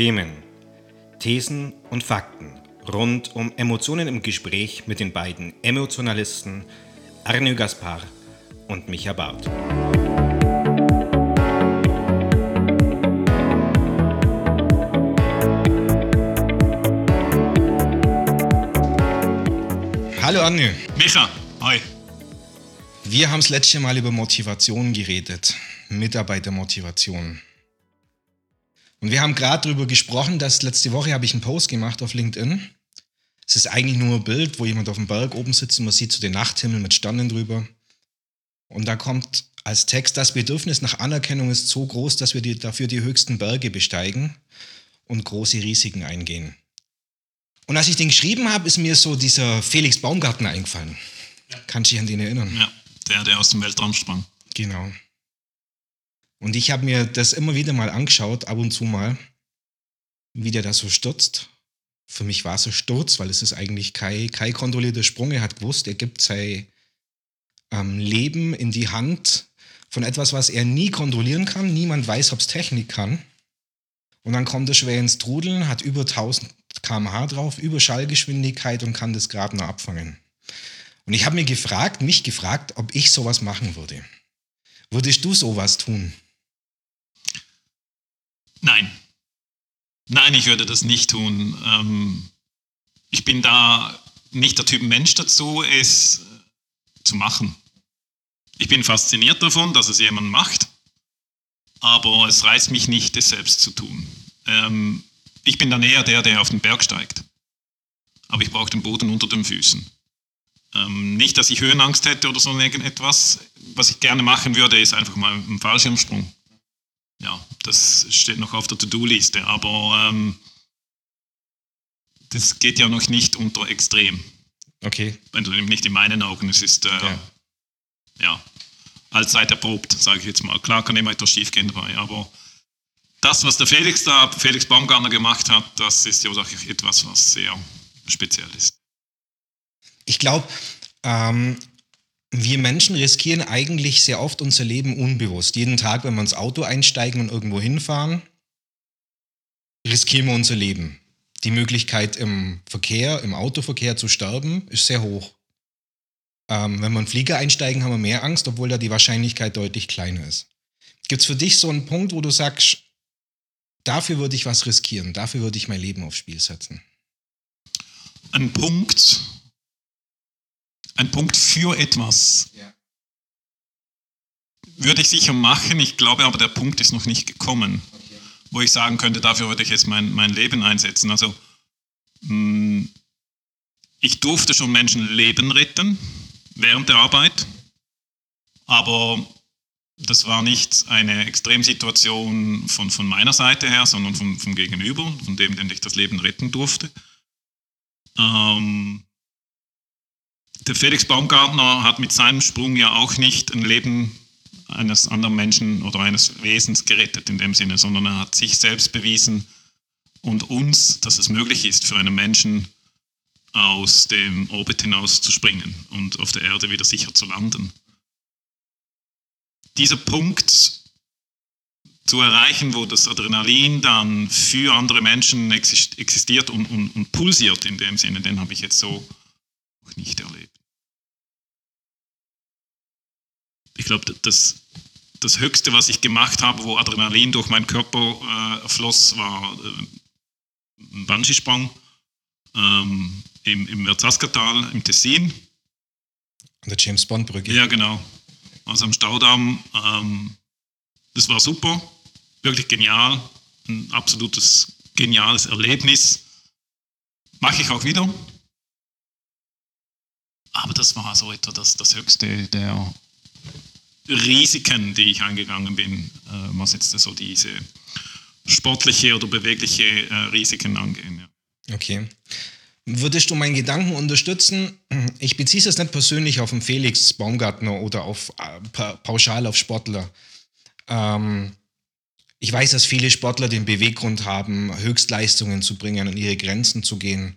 Themen, Thesen und Fakten rund um Emotionen im Gespräch mit den beiden Emotionalisten Arne Gaspar und Micha Barth. Hallo Arne. Micha, hi. Wir haben das letzte Mal über Motivation geredet, Mitarbeitermotivation. Und wir haben gerade darüber gesprochen, dass letzte Woche habe ich einen Post gemacht auf LinkedIn. Es ist eigentlich nur ein Bild, wo jemand auf dem Berg oben sitzt und man sieht so den Nachthimmel mit Sternen drüber. Und da kommt als Text, das Bedürfnis nach Anerkennung ist so groß, dass wir die, dafür die höchsten Berge besteigen und große Risiken eingehen. Und als ich den geschrieben habe, ist mir so dieser Felix Baumgartner eingefallen. Ja. Kannst du dich an den erinnern? Ja, der, der aus dem Weltraum sprang. Genau. Und ich habe mir das immer wieder mal angeschaut, ab und zu mal, wie der da so stürzt. Für mich war es ein Sturz, weil es ist eigentlich kein, kein kontrollierter Sprung. Er hat gewusst, er gibt sein ähm, Leben in die Hand von etwas, was er nie kontrollieren kann. Niemand weiß, ob es Technik kann. Und dann kommt er schwer ins Trudeln, hat über 1000 km/h drauf, über Schallgeschwindigkeit und kann das Grab nur abfangen. Und ich habe mir gefragt, mich gefragt, ob ich sowas machen würde. Würdest du sowas tun? Nein. Nein, ich würde das nicht tun. Ähm, ich bin da nicht der Typ Mensch dazu, es zu machen. Ich bin fasziniert davon, dass es jemand macht, aber es reißt mich nicht, es selbst zu tun. Ähm, ich bin dann eher der, der auf den Berg steigt. Aber ich brauche den Boden unter den Füßen. Ähm, nicht, dass ich Höhenangst hätte oder so irgendetwas. Was ich gerne machen würde, ist einfach mal einen Fallschirmsprung ja, das steht noch auf der To-Do-Liste, aber ähm, das geht ja noch nicht unter extrem. Okay. Wenn du nicht in meinen Augen, es ist äh, ja. ja, allzeit erprobt, sage ich jetzt mal. Klar kann immer etwas schief gehen dabei, aber das, was der Felix da, Felix Baumgartner gemacht hat, das ist ja auch etwas, was sehr speziell ist. Ich glaube, ähm, wir Menschen riskieren eigentlich sehr oft unser Leben unbewusst. Jeden Tag, wenn wir ins Auto einsteigen und irgendwo hinfahren, riskieren wir unser Leben. Die Möglichkeit im Verkehr, im Autoverkehr zu sterben, ist sehr hoch. Ähm, wenn wir in Flieger einsteigen, haben wir mehr Angst, obwohl da die Wahrscheinlichkeit deutlich kleiner ist. Gibt es für dich so einen Punkt, wo du sagst, dafür würde ich was riskieren, dafür würde ich mein Leben aufs Spiel setzen? Ein Punkt, ein Punkt für etwas. Ja. Würde ich sicher machen, ich glaube aber, der Punkt ist noch nicht gekommen, okay. wo ich sagen könnte, dafür würde ich jetzt mein, mein Leben einsetzen. Also, mh, mm, ich durfte schon Menschen Leben retten während der Arbeit, aber das war nicht eine Extremsituation von, von meiner Seite her, sondern vom, vom Gegenüber, von dem, dem ich das Leben retten durfte. Ähm, der Felix Baumgartner hat mit seinem Sprung ja auch nicht ein Leben eines anderen Menschen oder eines Wesens gerettet in dem Sinne, sondern er hat sich selbst bewiesen und uns, dass es möglich ist für einen Menschen aus dem Orbit hinaus zu springen und auf der Erde wieder sicher zu landen. Dieser Punkt zu erreichen, wo das Adrenalin dann für andere Menschen existiert und, und, und pulsiert in dem Sinne, den habe ich jetzt so noch nicht erlebt. Ich glaube, das, das Höchste, was ich gemacht habe, wo Adrenalin durch meinen Körper äh, floss, war äh, ein Bungee-Sprung ähm, im, im Merzaskatal im Tessin. An der James Bond-Brücke. Ja, genau. Also am Staudamm. Ähm, das war super, wirklich genial. Ein absolutes geniales Erlebnis. Mache ich auch wieder. Aber das war so etwa das, das Höchste der Risiken, die ich eingegangen bin, äh, was jetzt so diese sportliche oder bewegliche äh, Risiken angehen. Ja. Okay. Würdest du meinen Gedanken unterstützen? Ich beziehe es nicht persönlich auf den Felix Baumgartner oder auf äh, pauschal auf Sportler. Ähm, ich weiß, dass viele Sportler den Beweggrund haben, Höchstleistungen zu bringen und ihre Grenzen zu gehen.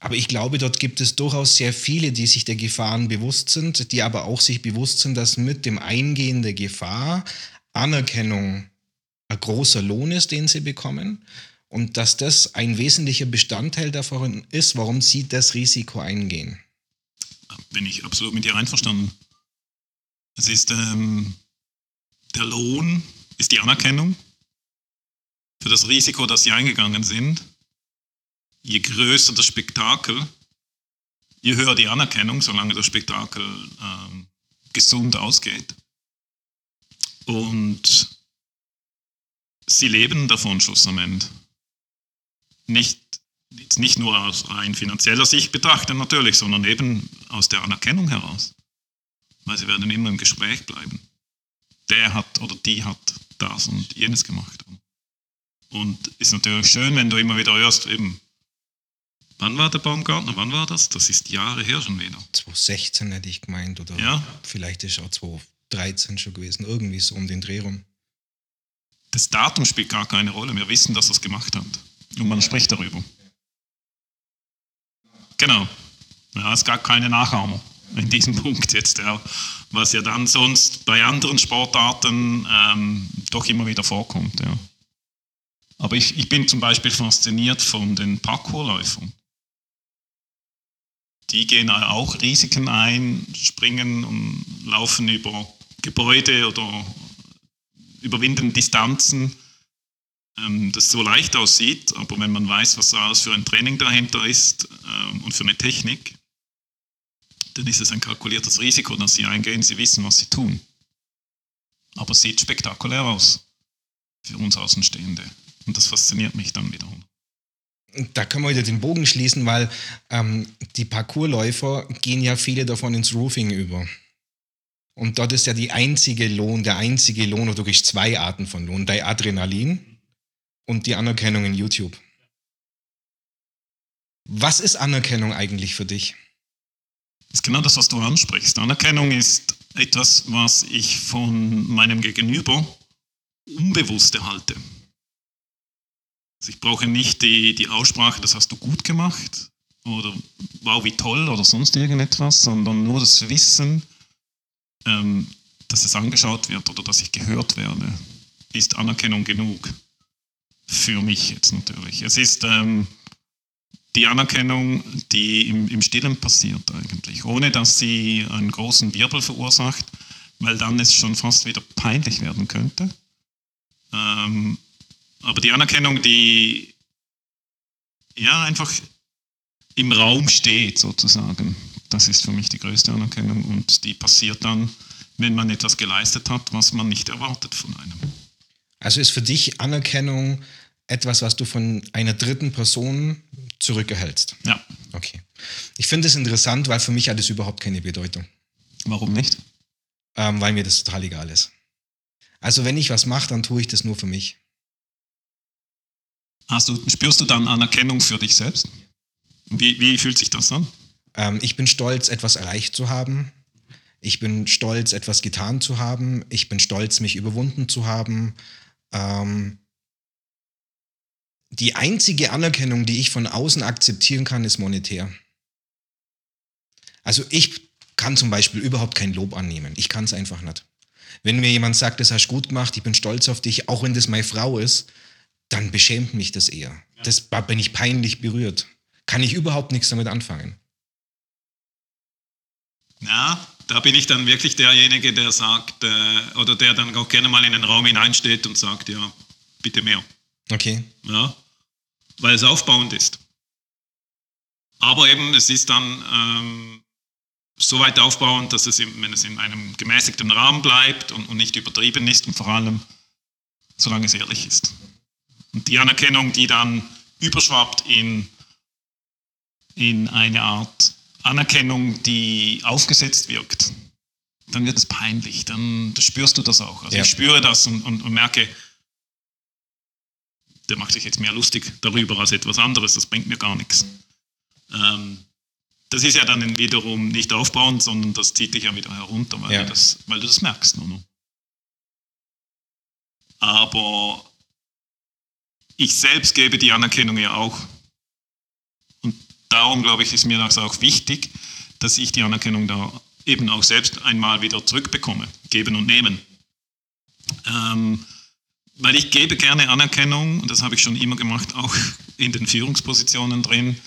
Aber ich glaube, dort gibt es durchaus sehr viele, die sich der Gefahren bewusst sind, die aber auch sich bewusst sind, dass mit dem Eingehen der Gefahr Anerkennung ein großer Lohn ist, den sie bekommen und dass das ein wesentlicher Bestandteil davon ist, warum Sie das Risiko eingehen. Bin ich absolut mit dir einverstanden. Es ist ähm, der Lohn, ist die Anerkennung für das Risiko, das Sie eingegangen sind. Je größer das Spektakel, je höher die Anerkennung, solange das Spektakel ähm, gesund ausgeht. Und sie leben davon schlussendlich. Nicht, nicht nur aus rein finanzieller Sicht betrachtet natürlich, sondern eben aus der Anerkennung heraus. Weil sie werden immer im Gespräch bleiben. Der hat oder die hat das und jenes gemacht. Und ist natürlich schön, wenn du immer wieder hörst, eben, wann war der Baumgartner, wann war das? Das ist Jahre her schon wieder. 2016 hätte ich gemeint oder Ja. vielleicht ist auch 2013 schon gewesen, irgendwie so um den Dreh rum. Das Datum spielt gar keine Rolle. Wir wissen, dass er es gemacht hat. Und man spricht darüber. Genau. Ja, es gab keine Nachahmer in diesem Punkt jetzt, ja. was ja dann sonst bei anderen Sportarten ähm, doch immer wieder vorkommt. Ja. Aber ich, ich bin zum Beispiel fasziniert von den Parkourläufern. Die gehen auch Risiken ein, springen und laufen über Gebäude oder überwinden Distanzen, ähm, das so leicht aussieht, aber wenn man weiß, was alles für ein Training dahinter ist ähm, und für eine Technik, dann ist es ein kalkuliertes Risiko, das sie eingehen. Sie wissen, was sie tun. Aber es sieht spektakulär aus für uns Außenstehende. Und das fasziniert mich dann wiederum. Da können wir wieder den Bogen schließen, weil ähm, die Parkourläufer gehen ja viele davon ins Roofing über. Und dort ist ja die einzige Lohn, der einzige Lohn, oder kriegst zwei Arten von Lohn, dein Adrenalin und die Anerkennung in YouTube. Was ist Anerkennung eigentlich für dich? Das ist genau das, was du ansprichst. Anerkennung ist etwas, was ich von meinem Gegenüber unbewusst erhalte. Also ich brauche nicht die, die Aussprache, das hast du gut gemacht oder wow, wie toll oder sonst irgendetwas, sondern nur das Wissen, ähm, dass es angeschaut wird oder dass ich gehört werde, ist Anerkennung genug. Für mich jetzt natürlich. Es ist ähm, die Anerkennung, die im, im Stillen passiert eigentlich, ohne dass sie einen großen Wirbel verursacht, weil dann es schon fast wieder peinlich werden könnte. Ähm, aber die Anerkennung, die ja einfach im Raum steht sozusagen, das ist für mich die größte Anerkennung und die passiert dann, wenn man etwas geleistet hat, was man nicht erwartet von einem. Also ist für dich Anerkennung etwas, was du von einer dritten Person zurückerhältst? Ja, Okay. Ich finde es interessant, weil für mich hat es überhaupt keine Bedeutung. warum nicht? Ähm, weil mir das total egal ist. Also wenn ich was mache, dann tue ich das nur für mich. Hast du, spürst du dann Anerkennung für dich selbst? Wie, wie fühlt sich das an? Ähm, ich bin stolz, etwas erreicht zu haben. Ich bin stolz, etwas getan zu haben. Ich bin stolz, mich überwunden zu haben. Ähm, die einzige Anerkennung, die ich von außen akzeptieren kann, ist monetär. Also ich kann zum Beispiel überhaupt kein Lob annehmen. Ich kann es einfach nicht. Wenn mir jemand sagt, das hast du gut gemacht, ich bin stolz auf dich, auch wenn das meine Frau ist, dann beschämt mich das eher. Das da bin ich peinlich berührt. Kann ich überhaupt nichts damit anfangen. Ja, da bin ich dann wirklich derjenige, der sagt, äh, oder der dann auch gerne mal in den Raum hineinsteht und sagt, ja, bitte mehr. Okay. Ja, weil es aufbauend ist. Aber eben, es ist dann ähm, so weit aufbauend, dass es, im, wenn es in einem gemäßigten Rahmen bleibt und, und nicht übertrieben ist und vor allem, solange es ehrlich ist. Und die Anerkennung, die dann überschwappt in, in eine Art Anerkennung, die aufgesetzt wirkt, dann wird es peinlich, dann, spürst du das auch. Also Ja. ich spüre das und, und, und merke, der macht sich jetzt mehr lustig darüber als etwas anderes, das bringt mir gar nichts. Ähm, das ist ja dann wiederum nicht aufbauend, sondern das zieht dich ja wieder herunter, weil, Ja. du, das, weil du das merkst. Noch. Aber ich selbst gebe die Anerkennung ja auch. Und darum, glaube ich, ist mir das auch wichtig, dass ich die Anerkennung da eben auch selbst einmal wieder zurückbekomme. Geben und nehmen. Ähm, weil ich gebe gerne Anerkennung, und das habe ich schon immer gemacht, auch in den Führungspositionen drin,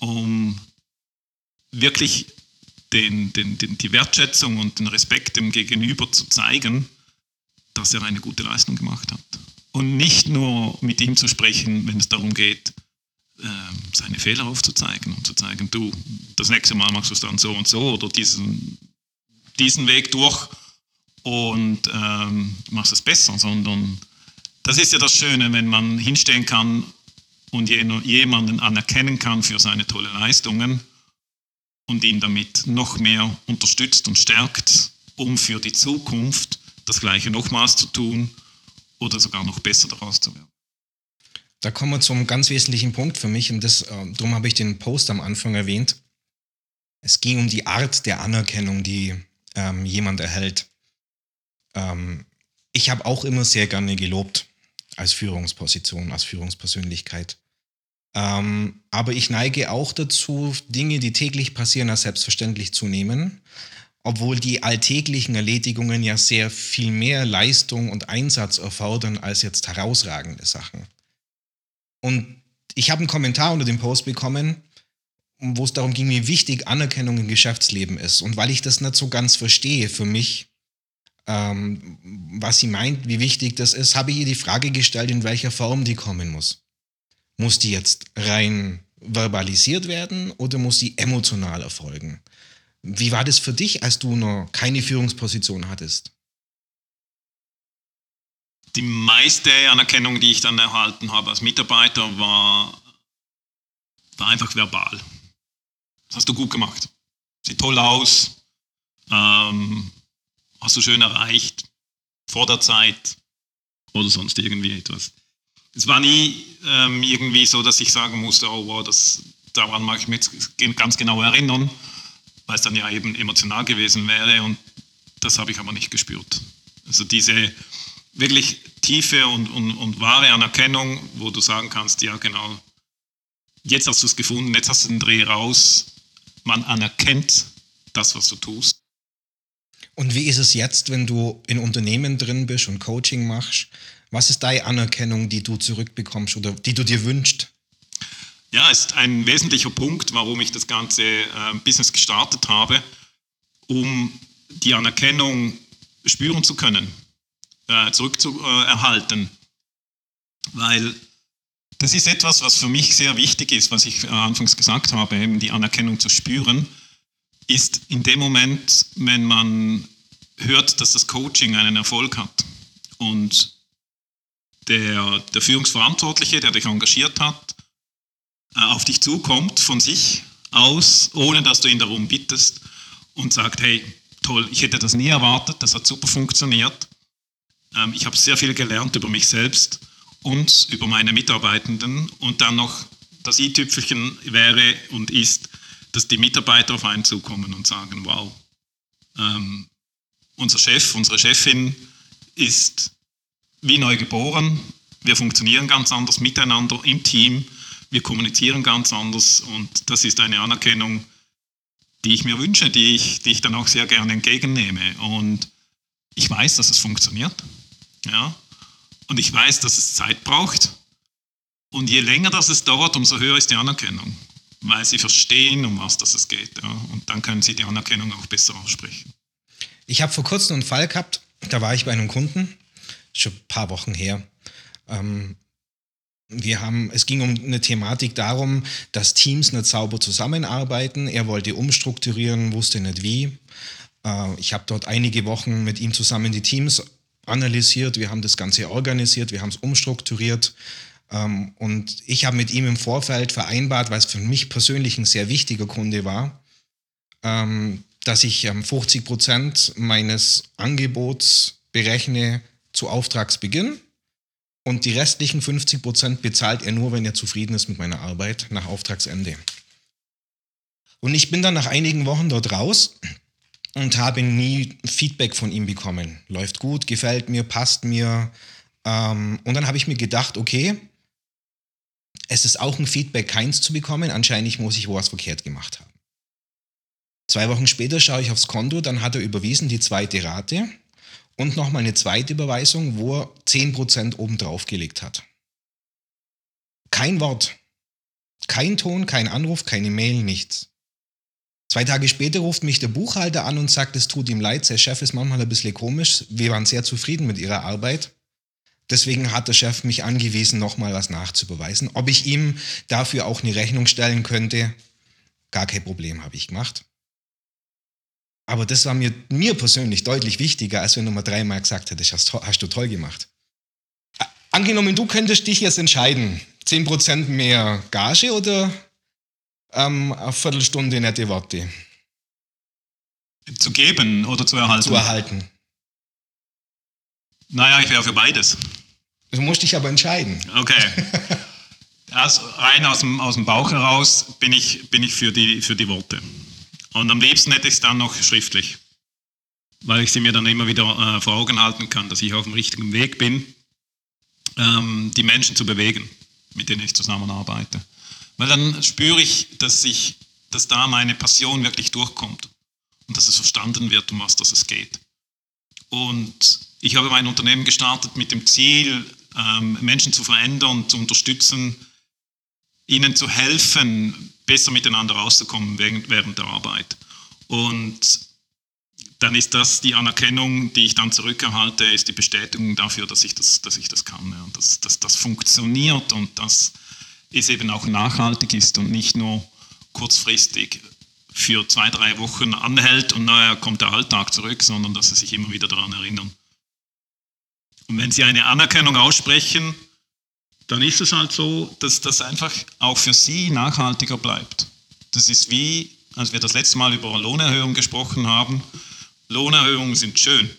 um wirklich den, den, den, die Wertschätzung und den Respekt dem Gegenüber zu zeigen, dass er eine gute Leistung gemacht hat. Und nicht nur mit ihm zu sprechen, wenn es darum geht, ähm, seine Fehler aufzuzeigen und zu zeigen, du, das nächste Mal machst du es dann so und so oder diesen, diesen Weg durch und ähm, machst es besser, sondern das ist ja das Schöne, wenn man hinstehen kann und jemanden anerkennen kann für seine tolle Leistungen und ihn damit noch mehr unterstützt und stärkt, um für die Zukunft das Gleiche nochmals zu tun oder sogar noch besser daraus zu werden. Da kommen wir zum ganz wesentlichen Punkt für mich und das, äh, darum habe ich den Post am Anfang erwähnt. Es ging um die Art der Anerkennung, die ähm, jemand erhält. Ähm, ich habe auch immer sehr gerne gelobt als Führungsposition, als Führungspersönlichkeit. Ähm, aber ich neige auch dazu, Dinge, die täglich passieren, als selbstverständlich zu nehmen, obwohl die alltäglichen Erledigungen ja sehr viel mehr Leistung und Einsatz erfordern als jetzt herausragende Sachen. Und ich habe einen Kommentar unter dem Post bekommen, wo es darum ging, wie wichtig Anerkennung im Geschäftsleben ist. Und weil ich das nicht so ganz verstehe für mich, ähm, was sie meint, wie wichtig das ist, habe ich ihr die Frage gestellt, in welcher Form die kommen muss. Muss die jetzt rein verbalisiert werden oder muss die emotional erfolgen? Wie war das für dich, als du noch keine Führungsposition hattest? Die meiste Anerkennung, die ich dann erhalten habe als Mitarbeiter, war, war einfach verbal. Das hast du gut gemacht. Sieht toll aus. Ähm, hast du schön erreicht. Vor der Zeit. Oder sonst irgendwie etwas es war nie ähm, irgendwie so, dass ich sagen musste, oh wow, das, daran mag ich mich jetzt ganz genau erinnern, weil es dann ja eben emotional gewesen wäre und das habe ich aber nicht gespürt. Also diese wirklich tiefe und, und, und wahre Anerkennung, wo du sagen kannst, ja genau, jetzt hast du es gefunden, jetzt hast du den Dreh raus, man anerkennt das, was du tust. Und wie ist es jetzt, wenn du in Unternehmen drin bist und Coaching machst? Was ist deine Anerkennung, die du zurückbekommst oder die du dir wünschst? Ja, ist ein wesentlicher Punkt, warum ich das ganze äh, Business gestartet habe, um die Anerkennung spüren zu können, äh, zurückzuerhalten. Weil das ist etwas, was für mich sehr wichtig ist, was ich anfangs gesagt habe, eben die Anerkennung zu spüren, ist in dem Moment, wenn man hört, dass das Coaching einen Erfolg hat und der, der Führungsverantwortliche, der dich engagiert hat, äh, auf dich zukommt von sich aus, ohne dass du ihn darum bittest und sagt, hey, toll, ich hätte das nie erwartet, das hat super funktioniert. Ähm, ich habe sehr viel gelernt über mich selbst und über meine Mitarbeitenden und dann noch das i-Tüpfelchen wäre und ist, dass die Mitarbeiter auf einen zukommen und sagen, wow, ähm, unser Chef, unsere Chefin ist wie neu geboren. Wir funktionieren ganz anders miteinander im Team. Wir kommunizieren ganz anders und das ist eine Anerkennung, die ich mir wünsche, die ich, die ich dann auch sehr gerne entgegennehme. Und ich weiß, dass es funktioniert. Ja? Und ich weiß, dass es Zeit braucht. Und je länger das es dauert, umso höher ist die Anerkennung, weil sie verstehen, um was das es geht. Ja? Und dann können sie die Anerkennung auch besser aussprechen. Ich habe vor kurzem einen Fall gehabt, da war ich bei einem Kunden schon ein paar Wochen her. Ähm, wir haben, es ging um eine Thematik darum, dass Teams nicht sauber zusammenarbeiten. Er wollte umstrukturieren, wusste nicht wie. Äh, ich habe dort einige Wochen mit ihm zusammen die Teams analysiert. Wir haben das Ganze organisiert, wir haben es umstrukturiert. Ähm, und ich habe mit ihm im Vorfeld vereinbart, weil es für mich persönlich ein sehr wichtiger Kunde war, ähm, dass ich 50 ähm, Prozent meines Angebots berechne zu Auftragsbeginn und die restlichen 50 Prozent bezahlt er nur, wenn er zufrieden ist mit meiner Arbeit nach Auftragsende. Und ich bin dann nach einigen Wochen dort raus und habe nie Feedback von ihm bekommen. Läuft gut, gefällt mir, passt mir. Ähm, und dann habe ich mir gedacht, okay, es ist auch ein Feedback, keins zu bekommen. Anscheinend muss ich was verkehrt gemacht haben. Zwei Wochen später schaue ich aufs Konto, dann hat er überwiesen die zweite Rate und nochmal eine zweite Überweisung, wo er 10% obendrauf gelegt hat. Kein Wort. Kein Ton, kein Anruf, keine Mail, nichts. Zwei Tage später ruft mich der Buchhalter an und sagt, es tut ihm leid, sein Chef ist manchmal ein bisschen komisch. Wir waren sehr zufrieden mit ihrer Arbeit. Deswegen hat der Chef mich angewiesen, nochmal was nachzubeweisen. Ob ich ihm dafür auch eine Rechnung stellen könnte, gar kein Problem, habe ich gemacht. Aber das war mir, mir persönlich deutlich wichtiger, als wenn du mal dreimal gesagt hättest, hast, hast du toll gemacht. Angenommen, du könntest dich jetzt entscheiden, 10% mehr Gage oder ähm, eine Viertelstunde nette Worte? Zu geben oder zu erhalten? Zu erhalten. Naja, ich wäre für beides. Du musst dich aber entscheiden. Okay. Also rein aus dem, aus dem Bauch heraus bin ich, bin ich für, die, für die Worte. Und am liebsten hätte ich es dann noch schriftlich, weil ich sie mir dann immer wieder äh, vor Augen halten kann, dass ich auf dem richtigen Weg bin, ähm, die Menschen zu bewegen, mit denen ich zusammenarbeite. Weil dann spüre ich, dass, ich, dass da meine Passion wirklich durchkommt und dass es verstanden wird, um was das es geht. Und ich habe mein Unternehmen gestartet mit dem Ziel, ähm, Menschen zu verändern, zu unterstützen, ihnen zu helfen, besser miteinander rauszukommen während der Arbeit. Und dann ist das die Anerkennung, die ich dann zurückerhalte, ist die Bestätigung dafür, dass ich das, dass ich das kann, ja, dass, dass das funktioniert und dass es eben auch nachhaltig ist und nicht nur kurzfristig für zwei, drei Wochen anhält und naja, kommt der Alltag zurück, sondern dass sie sich immer wieder daran erinnern. Und wenn sie eine Anerkennung aussprechen, dann ist es halt so, dass das einfach auch für sie nachhaltiger bleibt. Das ist wie, als wir das letzte Mal über Lohnerhöhung gesprochen haben. Lohnerhöhungen sind schön.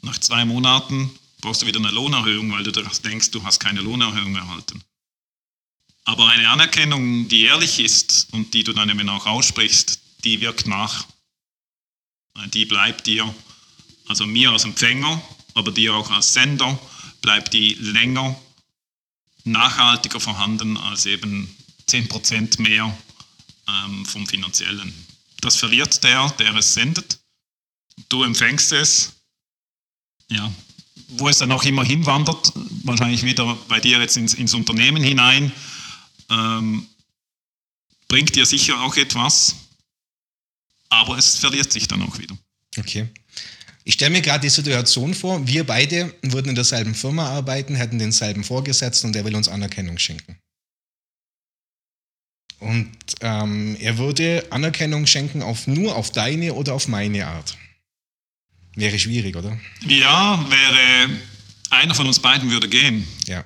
Nach zwei Monaten brauchst du wieder eine Lohnerhöhung, weil du denkst, du hast keine Lohnerhöhung erhalten. Aber eine Anerkennung, die ehrlich ist und die du dann eben auch aussprichst, die wirkt nach. Die bleibt dir, also mir als Empfänger, aber dir auch als Sender, bleibt die länger nachhaltiger vorhanden als eben 10% mehr ähm, vom finanziellen. Das verliert der, der es sendet. Du empfängst es. Ja. Wo es dann auch immer hinwandert, wahrscheinlich wieder bei dir jetzt ins, ins Unternehmen hinein, ähm, bringt dir sicher auch etwas, aber es verliert sich dann auch wieder. Okay. Ich stelle mir gerade die Situation vor, wir beide würden in derselben Firma arbeiten, hätten denselben Vorgesetzten und der will uns Anerkennung schenken. Und ähm, er würde Anerkennung schenken auf nur auf deine oder auf meine Art. Wäre schwierig, oder? Ja, wäre einer von uns beiden würde gehen. Ja.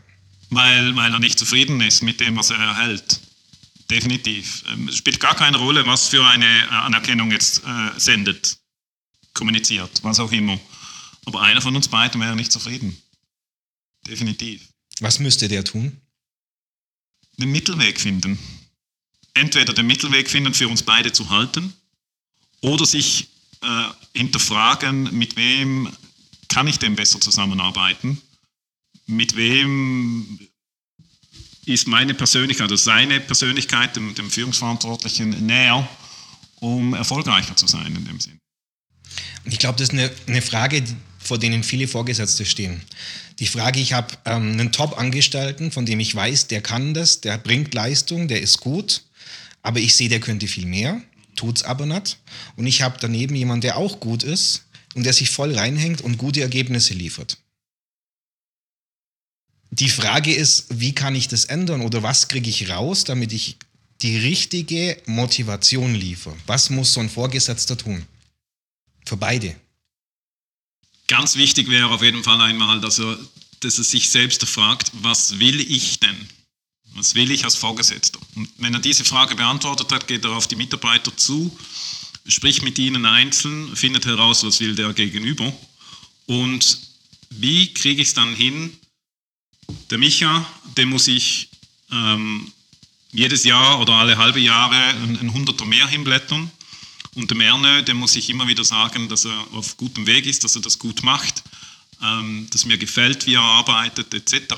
Weil, weil er nicht zufrieden ist mit dem, was er erhält. Definitiv. Ähm, es spielt gar keine Rolle, was für eine Anerkennung jetzt äh, sendet kommuniziert, was auch immer. Aber einer von uns beiden wäre nicht zufrieden. Definitiv. Was müsste der tun? Den Mittelweg finden. Entweder den Mittelweg finden, für uns beide zu halten, oder sich äh, hinterfragen, mit wem kann ich denn besser zusammenarbeiten? Mit wem ist meine Persönlichkeit oder seine Persönlichkeit dem, dem Führungsverantwortlichen näher, um erfolgreicher zu sein in dem Sinn? Ich glaube, das ist eine, eine Frage, vor denen viele Vorgesetzte stehen. Die Frage, ich habe ähm, einen Top-Angestellten, von dem ich weiß, der kann das, der bringt Leistung, der ist gut, aber ich sehe, der könnte viel mehr, tut es aber nicht. Und ich habe daneben jemanden, der auch gut ist und der sich voll reinhängt und gute Ergebnisse liefert. Die Frage ist, wie kann ich das ändern oder was kriege ich raus, damit ich die richtige Motivation liefere? Was muss so ein Vorgesetzter tun? Für beide. Ganz wichtig wäre auf jeden Fall einmal, dass er, dass er sich selbst fragt, was will ich denn? Was will ich als Vorgesetzter? Und wenn er diese Frage beantwortet hat, geht er auf die Mitarbeiter zu, spricht mit ihnen einzeln, findet heraus, was will der Gegenüber und wie kriege ich es dann hin? Der Micha, dem muss ich ähm, jedes Jahr oder alle halbe Jahre ein, ein Hunderter mehr hinblättern. Und der Merne, dem muss ich immer wieder sagen, dass er auf gutem Weg ist, dass er das gut macht, ähm, dass mir gefällt, wie er arbeitet, etc.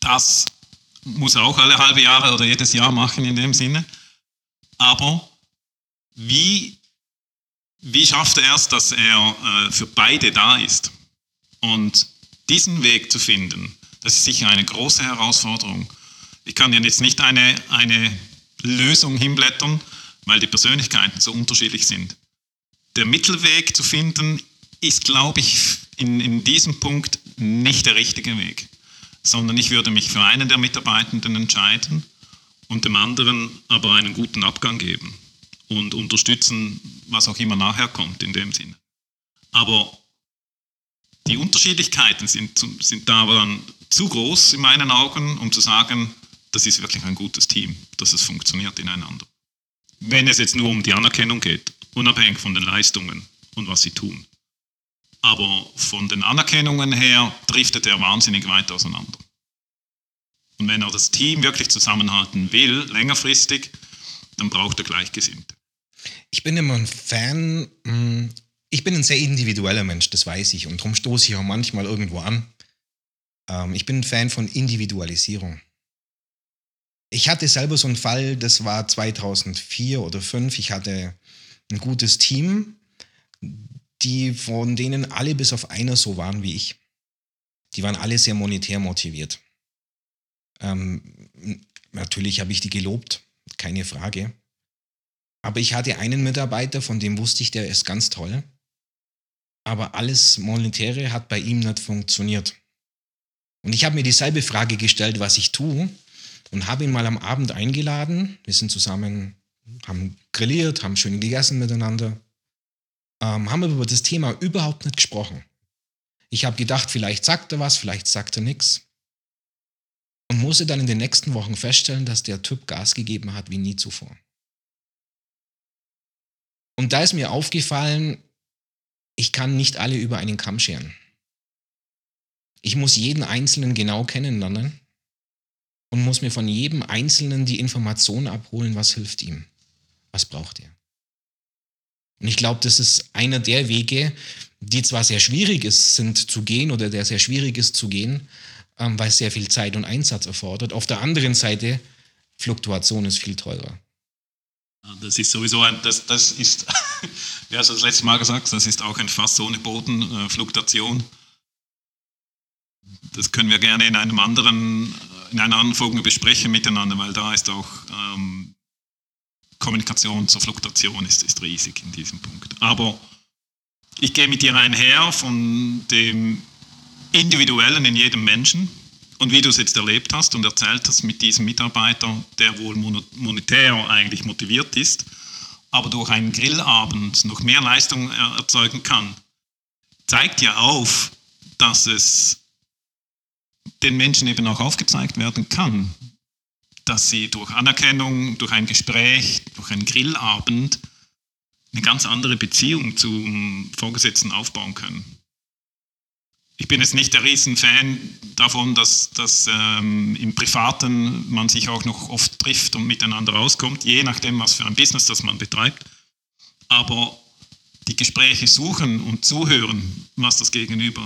Das muss er auch alle halbe Jahre oder jedes Jahr machen in dem Sinne. Aber wie, wie schafft er es, dass er äh, für beide da ist? Und diesen Weg zu finden, das ist sicher eine große Herausforderung. Ich kann dir jetzt nicht eine, eine Lösung hinblättern, weil die Persönlichkeiten so unterschiedlich sind. Der Mittelweg zu finden, ist, glaube ich, in, in diesem Punkt nicht der richtige Weg, sondern ich würde mich für einen der Mitarbeitenden entscheiden und dem anderen aber einen guten Abgang geben und unterstützen, was auch immer nachher kommt in dem Sinne. Aber die Unterschiedlichkeiten sind, sind da aber dann zu groß in meinen Augen, um zu sagen, das ist wirklich ein gutes Team, dass es funktioniert ineinander. Wenn es jetzt nur um die Anerkennung geht, unabhängig von den Leistungen und was sie tun. Aber von den Anerkennungen her driftet er wahnsinnig weit auseinander. Und wenn er das Team wirklich zusammenhalten will, längerfristig, dann braucht er Gleichgesinnte. Ich bin immer ein Fan, hm, ich bin ein sehr individueller Mensch, das weiß ich. Und darum stoße ich auch manchmal irgendwo an. Ähm, ich bin ein Fan von Individualisierung. Ich hatte selber so einen Fall, das war 2004 oder 2005. Ich hatte ein gutes Team, die von denen alle bis auf einer so waren wie ich. Die waren alle sehr monetär motiviert. Ähm, natürlich habe ich die gelobt, keine Frage. Aber ich hatte einen Mitarbeiter, von dem wusste ich, der ist ganz toll. Aber alles Monetäre hat bei ihm nicht funktioniert. Und ich habe mir dieselbe Frage gestellt, was ich tue, und habe ihn mal am Abend eingeladen. Wir sind zusammen, haben grilliert, haben schön gegessen miteinander, ähm, haben über das Thema überhaupt nicht gesprochen. Ich habe gedacht, vielleicht sagt er was, vielleicht sagt er nichts und musste dann in den nächsten Wochen feststellen, dass der Typ Gas gegeben hat wie nie zuvor. Und da ist mir aufgefallen, ich kann nicht alle über einen Kamm scheren. Ich muss jeden Einzelnen genau kennenlernen und muss mir von jedem Einzelnen die Information abholen, was hilft ihm, was braucht er. Und ich glaube, das ist einer der Wege, die zwar sehr schwierig ist, sind zu gehen oder der sehr schwierig ist zu gehen, ähm, weil es sehr viel Zeit und Einsatz erfordert. Auf der anderen Seite, Fluktuation ist viel teurer. Das ist sowieso ein, das, das ist, wie hast du das letzte Mal gesagt, das ist auch ein Fass ohne Boden, äh, Fluktuation. Das können wir gerne in einem anderen, in einer anderen Folge besprechen miteinander, weil da ist auch ähm, Kommunikation zur Fluktuation ist, ist riesig in diesem Punkt. Aber ich gehe mit dir einher von dem Individuellen in jedem Menschen und wie du es jetzt erlebt hast und erzählt hast mit diesem Mitarbeiter, der wohl monetär eigentlich motiviert ist, aber durch einen Grillabend noch mehr Leistung erzeugen kann, zeigt ja auf, dass es den Menschen eben auch aufgezeigt werden kann, dass sie durch Anerkennung, durch ein Gespräch, durch einen Grillabend eine ganz andere Beziehung zum Vorgesetzten aufbauen können ich bin jetzt nicht der Riesenfan davon, dass, dass ähm, im Privaten man sich auch noch oft trifft und miteinander rauskommt, je nachdem, was für ein Business das man betreibt. Aber die Gespräche suchen und zuhören, was das Gegenüber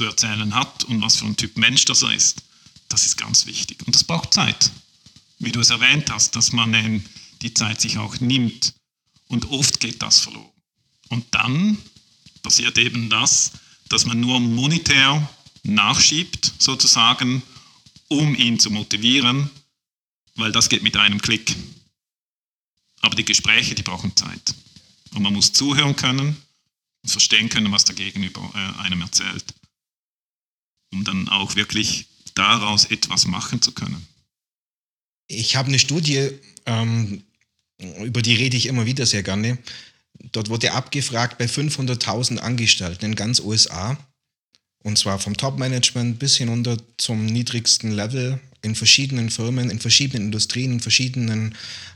zu erzählen hat und was für ein Typ Mensch das er ist, das ist ganz wichtig. Und das braucht Zeit. Wie du es erwähnt hast, dass man die Zeit sich auch nimmt. Und oft geht das verloren. Und dann passiert eben das, dass man nur monetär nachschiebt, sozusagen, um ihn zu motivieren, weil das geht mit einem Klick. Aber die Gespräche, die brauchen Zeit. Und man muss zuhören können und verstehen können, was der Gegenüber äh, einem erzählt, um dann auch wirklich daraus etwas machen zu können. Ich habe eine Studie, ähm, über die rede ich immer wieder sehr gerne. Dort wurde abgefragt bei 500.000 Angestellten in ganz USA. Und zwar vom Top-Management bis hinunter zum niedrigsten Level in verschiedenen Firmen, in verschiedenen Industrien, in verschiedenen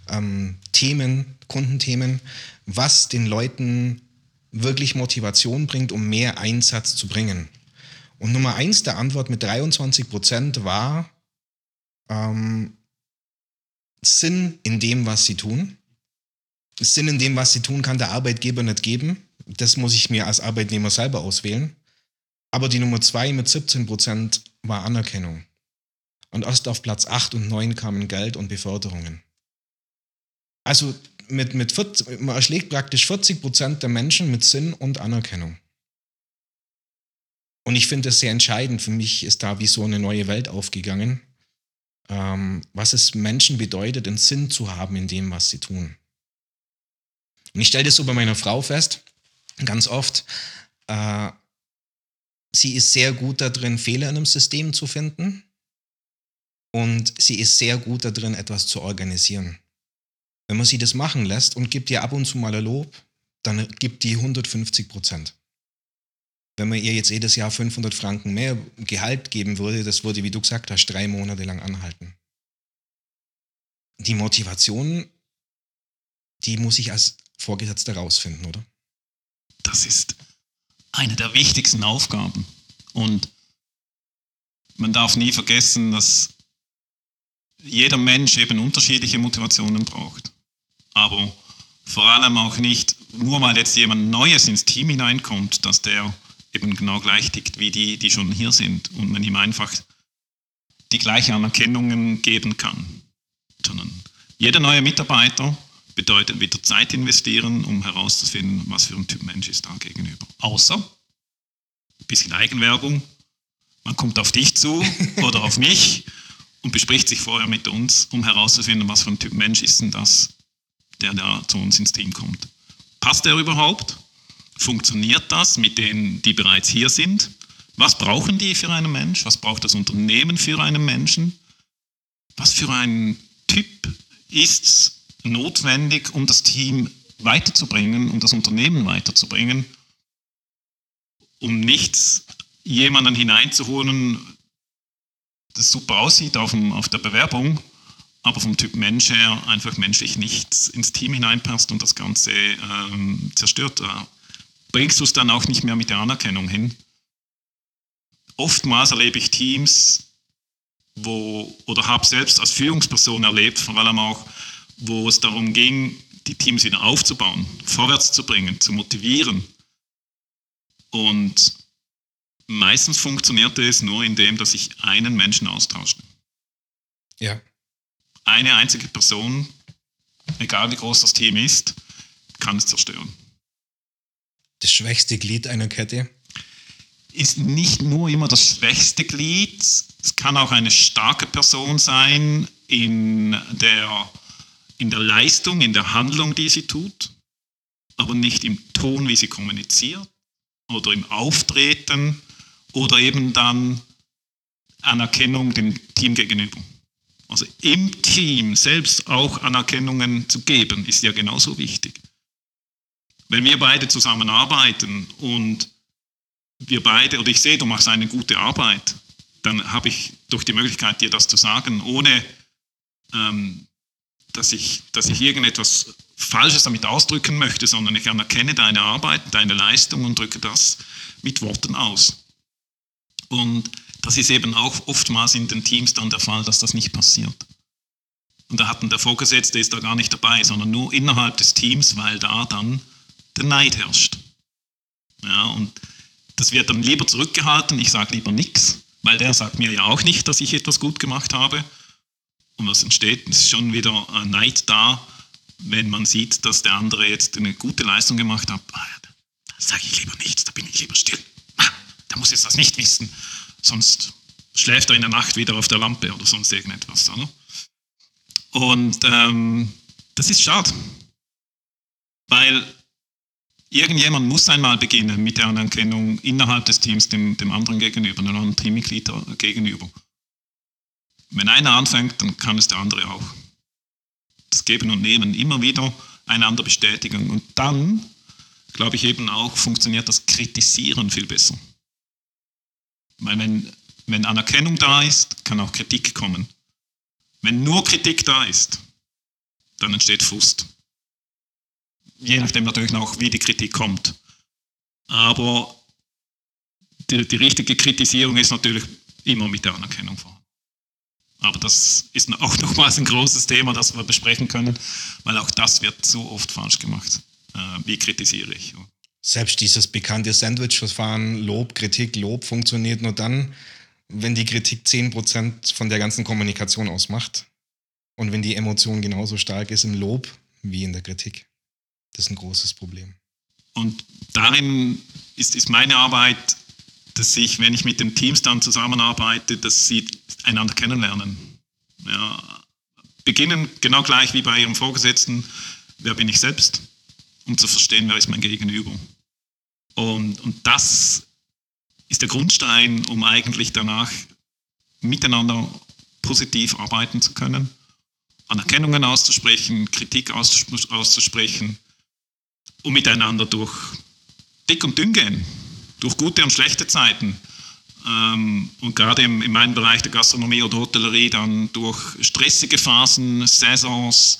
ähm, Themen, Kundenthemen, was den Leuten wirklich Motivation bringt, um mehr Einsatz zu bringen. Und Nummer eins der Antwort mit 23 Prozent war ähm, Sinn in dem, was sie tun. Sinn in dem, was sie tun, kann der Arbeitgeber nicht geben. Das muss ich mir als Arbeitnehmer selber auswählen. Aber die Nummer zwei mit 17 Prozent war Anerkennung. Und erst auf Platz 8 und 9 kamen Geld und Beförderungen. Also mit, mit 40, man erschlägt praktisch 40 Prozent der Menschen mit Sinn und Anerkennung. Und ich finde es sehr entscheidend. Für mich ist da wie so eine neue Welt aufgegangen, ähm, was es Menschen bedeutet, einen Sinn zu haben in dem, was sie tun. Und ich stelle das so bei meiner Frau fest, ganz oft. Äh, sie ist sehr gut darin, Fehler in einem System zu finden. Und sie ist sehr gut darin, etwas zu organisieren. Wenn man sie das machen lässt und gibt ihr ab und zu mal ein Lob, dann gibt die 150 Prozent. Wenn man ihr jetzt jedes Jahr 500 Franken mehr Gehalt geben würde, das würde, wie du gesagt hast, drei Monate lang anhalten. Die Motivation, die muss ich als Vorgesetzter rausfinden, oder? Das ist eine der wichtigsten Aufgaben. Und man darf nie vergessen, dass jeder Mensch eben unterschiedliche Motivationen braucht. Aber vor allem auch nicht, nur weil jetzt jemand Neues ins Team hineinkommt, dass der eben genau gleich tickt wie die, die schon hier sind und man ihm einfach die gleichen Anerkennungen geben kann. Sondern jeder neue Mitarbeiter bedeutet wieder Zeit investieren, um herauszufinden, was für ein Typ Mensch ist da gegenüber. Außer ein bisschen Eigenwerbung. Man kommt auf dich zu oder auf mich und bespricht sich vorher mit uns, um herauszufinden, was für ein Typ Mensch ist denn das, der da zu uns ins Team kommt. Passt der überhaupt? Funktioniert das mit denen, die bereits hier sind? Was brauchen die für einen Mensch? Was braucht das Unternehmen für einen Menschen? Was für ein Typ ist notwendig, um das Team weiterzubringen, um das Unternehmen weiterzubringen, um nicht jemanden hineinzuholen, das super aussieht auf, dem, auf der Bewerbung, aber vom Typ Mensch her einfach menschlich nicht ins Team hineinpasst und das Ganze ähm, zerstört. Bringst du es dann auch nicht mehr mit der Anerkennung hin. Oftmals erlebe ich Teams, wo, oder habe selbst als Führungsperson erlebt, vor allem auch, wo es darum ging, die Teams wieder aufzubauen, vorwärts zu bringen, zu motivieren. Und meistens funktionierte es nur indem, dass ich einen Menschen austauschte. Ja. Eine einzige Person, egal wie groß das Team ist, kann es zerstören. Das schwächste Glied einer Kette? Ist nicht nur immer das schwächste Glied, es kann auch eine starke Person sein in der in der Leistung, in der Handlung, die sie tut, aber nicht im Ton, wie sie kommuniziert oder im Auftreten oder eben dann Anerkennung dem Team gegenüber. Also im Team selbst auch Anerkennungen zu geben, ist ja genauso wichtig. Wenn wir beide zusammenarbeiten und wir beide, oder ich sehe, du machst eine gute Arbeit, dann habe ich durch die Möglichkeit, dir das zu sagen, ohne ähm, dass ich, dass ich irgendetwas Falsches damit ausdrücken möchte, sondern ich anerkenne deine Arbeit, deine Leistung und drücke das mit Worten aus. Und das ist eben auch oftmals in den Teams dann der Fall, dass das nicht passiert. Und da hatten der Vorgesetzte ist da gar nicht dabei, sondern nur innerhalb des Teams, weil da dann der Neid herrscht. Ja, und das wird dann lieber zurückgehalten, ich sage lieber nichts, weil der sagt mir ja auch nicht, dass ich etwas gut gemacht habe. Und was entsteht, ist schon wieder ein Neid da, wenn man sieht, dass der andere jetzt eine gute Leistung gemacht hat. Ah, da sage ich lieber nichts, da bin ich lieber still. Ah, der muss jetzt das nicht wissen, sonst schläft er in der Nacht wieder auf der Lampe oder sonst irgendetwas. Oder? Und ähm, das ist schade, weil irgendjemand muss einmal beginnen mit der Anerkennung innerhalb des Teams dem, dem anderen gegenüber, einem anderen Teammitglied gegenüber. Wenn einer anfängt, dann kann es der andere auch. Das Geben und Nehmen immer wieder einander bestätigen. Und dann, glaube ich eben auch, funktioniert das Kritisieren viel besser. Weil wenn, wenn Anerkennung da ist, kann auch Kritik kommen. Wenn nur Kritik da ist, dann entsteht Frust. Je nachdem natürlich auch, wie die Kritik kommt. Aber die, die richtige Kritisierung ist natürlich immer mit der Anerkennung vorhanden. Aber das ist auch nochmals ein großes Thema, das wir besprechen können, weil auch das wird so oft falsch gemacht. Äh, wie kritisiere ich? Selbst dieses bekannte Sandwich-Verfahren, Lob, Kritik, Lob, funktioniert nur dann, wenn die Kritik 10% von der ganzen Kommunikation ausmacht. Und wenn die Emotion genauso stark ist im Lob wie in der Kritik. Das ist ein großes Problem. Und darin ist, ist meine Arbeit, dass ich, wenn ich mit den Teams dann zusammenarbeite, dass sie einander kennenlernen. Ja, beginnen genau gleich wie bei ihrem Vorgesetzten, wer bin ich selbst, um zu verstehen, wer ist mein Gegenüber. Und, und das ist der Grundstein, um eigentlich danach miteinander positiv arbeiten zu können, Anerkennungen auszusprechen, Kritik auszusprechen und miteinander durch dick und dünn gehen, durch gute und schlechte Zeiten. Ähm, und gerade in meinem Bereich der Gastronomie oder Hotellerie dann durch stressige Phasen, Saisons,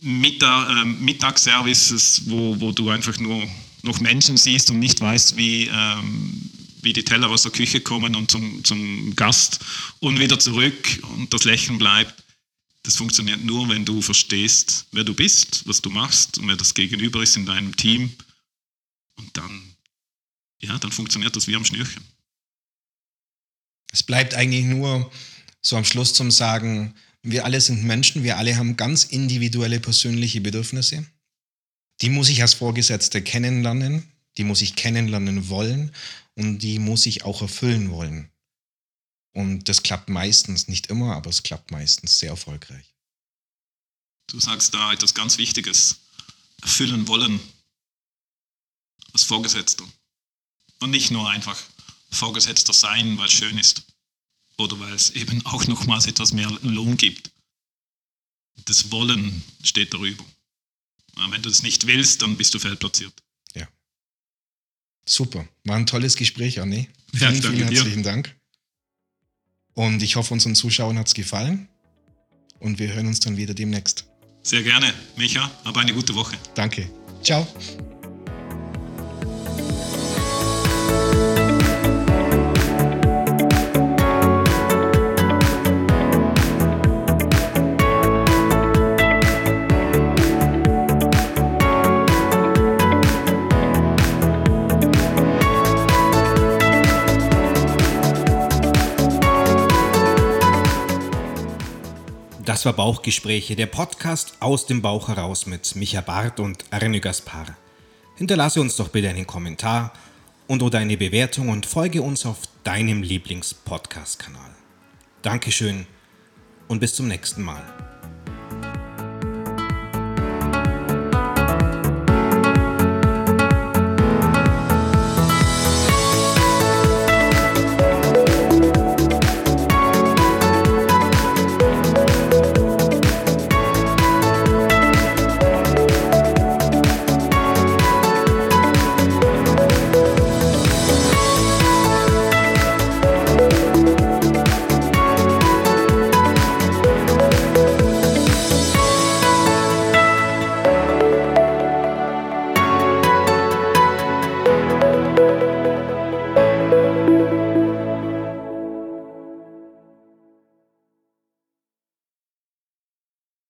Mittag, äh, Mittagsservices, wo, wo du einfach nur noch Menschen siehst und nicht weißt, wie, ähm, wie die Teller aus der Küche kommen und zum, zum Gast und wieder zurück und das Lächeln bleibt. Das funktioniert nur, wenn du verstehst, wer du bist, was du machst und wer das Gegenüber ist in deinem Team. Und dann, ja, dann funktioniert das wie am Schnürchen. Es bleibt eigentlich nur so am Schluss zum Sagen, wir alle sind Menschen, wir alle haben ganz individuelle persönliche Bedürfnisse. Die muss ich als Vorgesetzte kennenlernen, die muss ich kennenlernen wollen und die muss ich auch erfüllen wollen. Und das klappt meistens, nicht immer, aber es klappt meistens sehr erfolgreich. Du sagst da etwas ganz Wichtiges. Erfüllen wollen als Vorgesetzter. Und nicht nur einfach Vorgesetzter sein, weil es schön ist oder weil es eben auch nochmals etwas mehr Lohn gibt. Das Wollen steht darüber. Wenn du das nicht willst, dann bist du fehlplatziert. Ja. Super. War ein tolles Gespräch, Anne. Ja, vielen, vielen herzlichen dir. Dank. Und ich hoffe, unseren Zuschauern hat es gefallen. Und wir hören uns dann wieder demnächst. Sehr gerne, Micha. Hab eine gute Woche. Danke. Ciao. Das war Bauchgespräche, der Podcast aus dem Bauch heraus mit Micha Barth und Arne Gaspar. Hinterlasse uns doch bitte einen Kommentar und oder eine Bewertung und folge uns auf deinem Lieblings-Podcast-Kanal. Dankeschön und bis zum nächsten Mal.